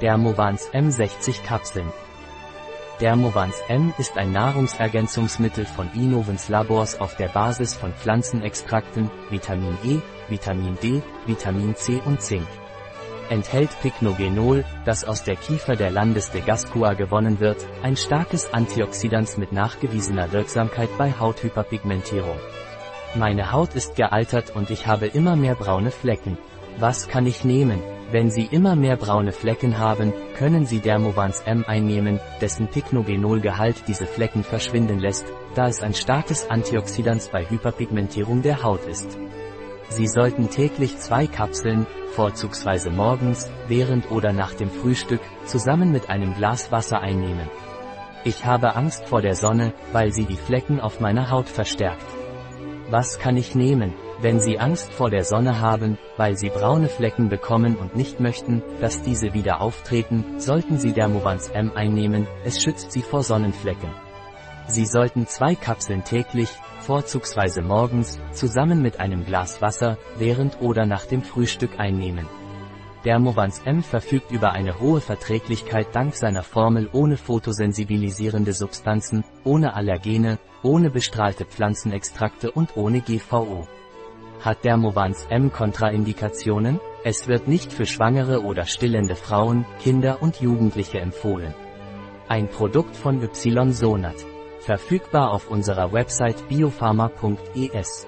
Dermovans M60 Kapseln. Dermovans M ist ein Nahrungsergänzungsmittel von Innovens Labors auf der Basis von Pflanzenextrakten, Vitamin E, Vitamin D, Vitamin C und Zink. Enthält Pycnogenol, das aus der Kiefer der Landes de Gascua gewonnen wird, ein starkes Antioxidans mit nachgewiesener Wirksamkeit bei Hauthyperpigmentierung. Meine Haut ist gealtert und ich habe immer mehr braune Flecken. Was kann ich nehmen? Wenn Sie immer mehr braune Flecken haben, können Sie Dermovans M einnehmen, dessen Pycnogenolgehalt diese Flecken verschwinden lässt, da es ein starkes Antioxidans bei Hyperpigmentierung der Haut ist. Sie sollten täglich zwei Kapseln, vorzugsweise morgens, während oder nach dem Frühstück, zusammen mit einem Glas Wasser einnehmen. Ich habe Angst vor der Sonne, weil sie die Flecken auf meiner Haut verstärkt. Was kann ich nehmen? Wenn Sie Angst vor der Sonne haben, weil Sie braune Flecken bekommen und nicht möchten, dass diese wieder auftreten, sollten Sie Dermovans M einnehmen, es schützt Sie vor Sonnenflecken. Sie sollten zwei Kapseln täglich, vorzugsweise morgens, zusammen mit einem Glas Wasser, während oder nach dem Frühstück einnehmen. Dermovans M verfügt über eine hohe Verträglichkeit dank seiner Formel ohne photosensibilisierende Substanzen, ohne Allergene, ohne bestrahlte Pflanzenextrakte und ohne GVO. Hat Dermovans M Kontraindikationen? Es wird nicht für schwangere oder stillende Frauen, Kinder und Jugendliche empfohlen. Ein Produkt von Ysonat. Verfügbar auf unserer Website biopharma.es.